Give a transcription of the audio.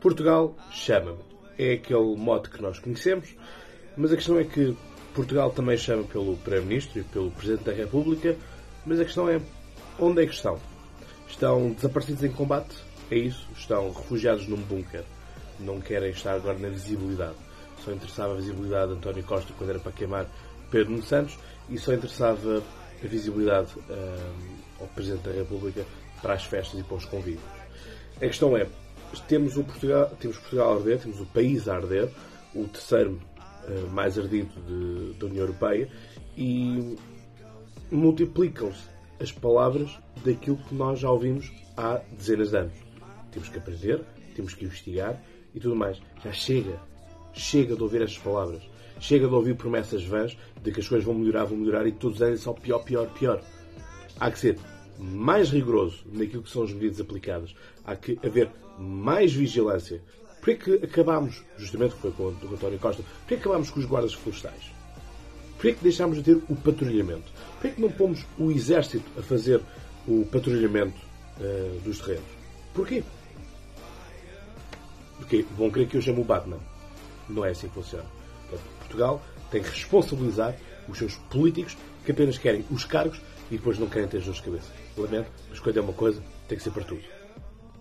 Portugal chama-me. É aquele modo que nós conhecemos, mas a questão é que Portugal também chama pelo Primeiro-Ministro e pelo Presidente da República, mas a questão é onde é que estão? Estão desaparecidos em combate? É isso? Estão refugiados num bunker? Não querem estar agora na visibilidade? Só interessava a visibilidade de António Costa quando era para queimar Pedro Nuno Santos e só interessava a visibilidade um, ao Presidente da República para as festas e para os convívios. A questão é, temos o Portugal, temos Portugal a arder, temos o país a arder, o terceiro uh, mais ardido de, da União Europeia, e multiplicam-se as palavras daquilo que nós já ouvimos há dezenas de anos. Temos que aprender, temos que investigar e tudo mais. Já chega. Chega de ouvir estas palavras. Chega de ouvir promessas vãs de que as coisas vão melhorar, vão melhorar e todos os anos é só pior, pior, pior. Há que ser mais rigoroso naquilo que são as medidas aplicadas. Há que haver mais vigilância. Por que acabámos, justamente foi com o António Costa, por que acabámos com os guardas florestais? Por que deixámos de ter o patrulhamento? Por que não pomos o exército a fazer o patrulhamento uh, dos terrenos? Porquê? Porque vão querer que eu chame o Batman. Não é assim que funciona. Portugal tem que responsabilizar os seus políticos que apenas querem os cargos e depois não querem ter as duas cabeças. Lamento, mas quando é uma coisa, tem que ser para tudo.